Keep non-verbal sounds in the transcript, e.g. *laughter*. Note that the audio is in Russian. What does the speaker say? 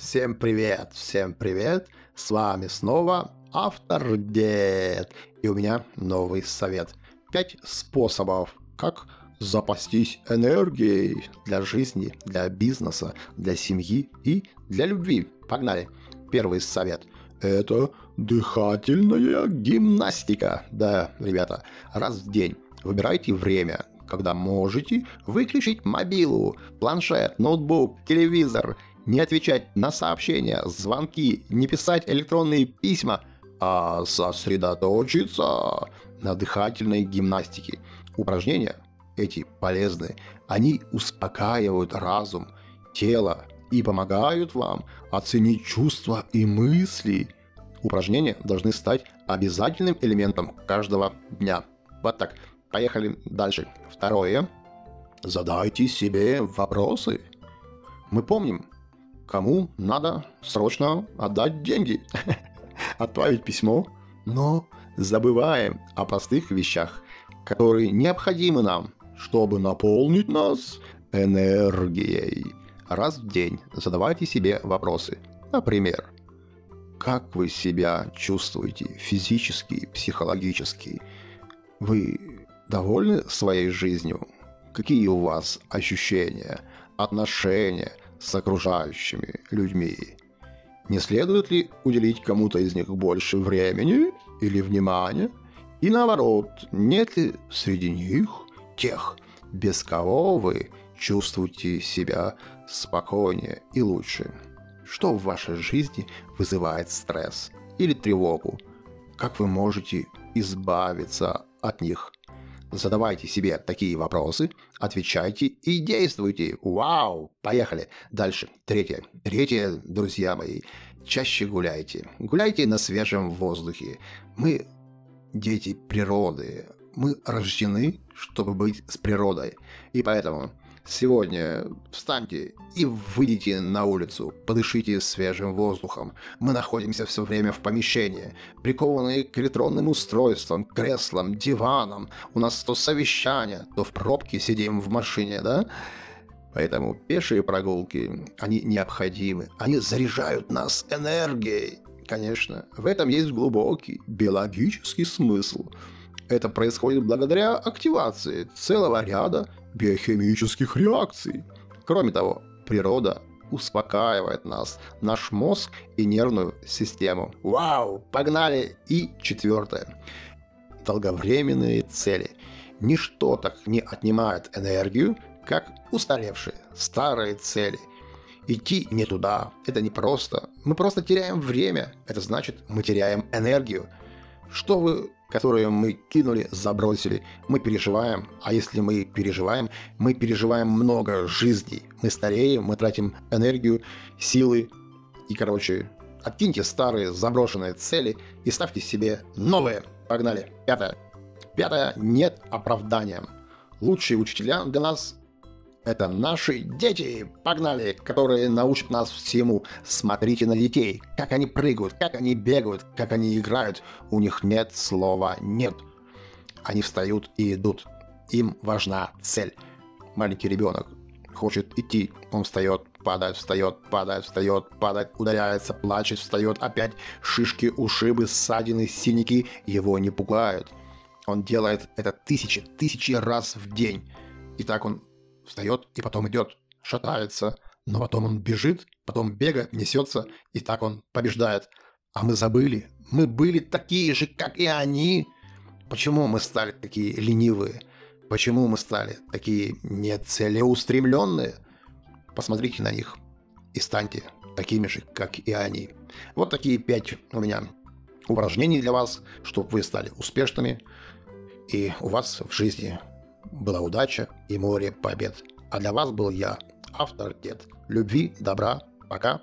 Всем привет, всем привет. С вами снова автор Дед. И у меня новый совет. Пять способов, как запастись энергией для жизни, для бизнеса, для семьи и для любви. Погнали. Первый совет – это дыхательная гимнастика. Да, ребята, раз в день выбирайте время, когда можете выключить мобилу, планшет, ноутбук, телевизор, не отвечать на сообщения, звонки, не писать электронные письма, а сосредоточиться на дыхательной гимнастике. Упражнения эти полезны. Они успокаивают разум, тело и помогают вам оценить чувства и мысли. Упражнения должны стать обязательным элементом каждого дня. Вот так. Поехали дальше. Второе. Задайте себе вопросы. Мы помним, кому надо срочно отдать деньги, *laughs* отправить письмо, но забываем о простых вещах, которые необходимы нам, чтобы наполнить нас энергией. Раз в день задавайте себе вопросы. Например, как вы себя чувствуете физически, психологически? Вы довольны своей жизнью? Какие у вас ощущения, отношения с окружающими людьми? Не следует ли уделить кому-то из них больше времени или внимания? И наоборот, нет ли среди них тех, без кого вы чувствуете себя спокойнее и лучше? Что в вашей жизни вызывает стресс или тревогу? Как вы можете избавиться от них? Задавайте себе такие вопросы, отвечайте и действуйте. Вау! Поехали. Дальше. Третье. Третье, друзья мои. Чаще гуляйте. Гуляйте на свежем воздухе. Мы дети природы. Мы рождены, чтобы быть с природой. И поэтому Сегодня встаньте и выйдите на улицу, подышите свежим воздухом. Мы находимся все время в помещении, прикованные к электронным устройствам, креслам, диванам. У нас то совещание, то в пробке сидим в машине, да? Поэтому пешие прогулки, они необходимы. Они заряжают нас энергией. Конечно, в этом есть глубокий биологический смысл. Это происходит благодаря активации целого ряда биохимических реакций. Кроме того, природа успокаивает нас, наш мозг и нервную систему. Вау, погнали! И четвертое. Долговременные цели. Ничто так не отнимает энергию, как устаревшие старые цели. Идти не туда, это не просто. Мы просто теряем время, это значит мы теряем энергию. Что вы которые мы кинули, забросили. Мы переживаем, а если мы переживаем, мы переживаем много жизней. Мы стареем, мы тратим энергию, силы. И, короче, откиньте старые заброшенные цели и ставьте себе новые. Погнали. Пятое. Пятое. Нет оправдания. Лучшие учителя для нас это наши дети, погнали, которые научат нас всему. Смотрите на детей, как они прыгают, как они бегают, как они играют. У них нет слова «нет». Они встают и идут. Им важна цель. Маленький ребенок хочет идти, он встает, падает, встает, падает, встает, падает, ударяется, плачет, встает, опять шишки, ушибы, ссадины, синяки его не пугают. Он делает это тысячи, тысячи раз в день. И так он встает и потом идет, шатается, но потом он бежит, потом бегает, несется, и так он побеждает. А мы забыли, мы были такие же, как и они. Почему мы стали такие ленивые? Почему мы стали такие нецелеустремленные? Посмотрите на них и станьте такими же, как и они. Вот такие пять у меня упражнений для вас, чтобы вы стали успешными, и у вас в жизни была удача и море побед. А для вас был я, автор Дед. Любви, добра, пока.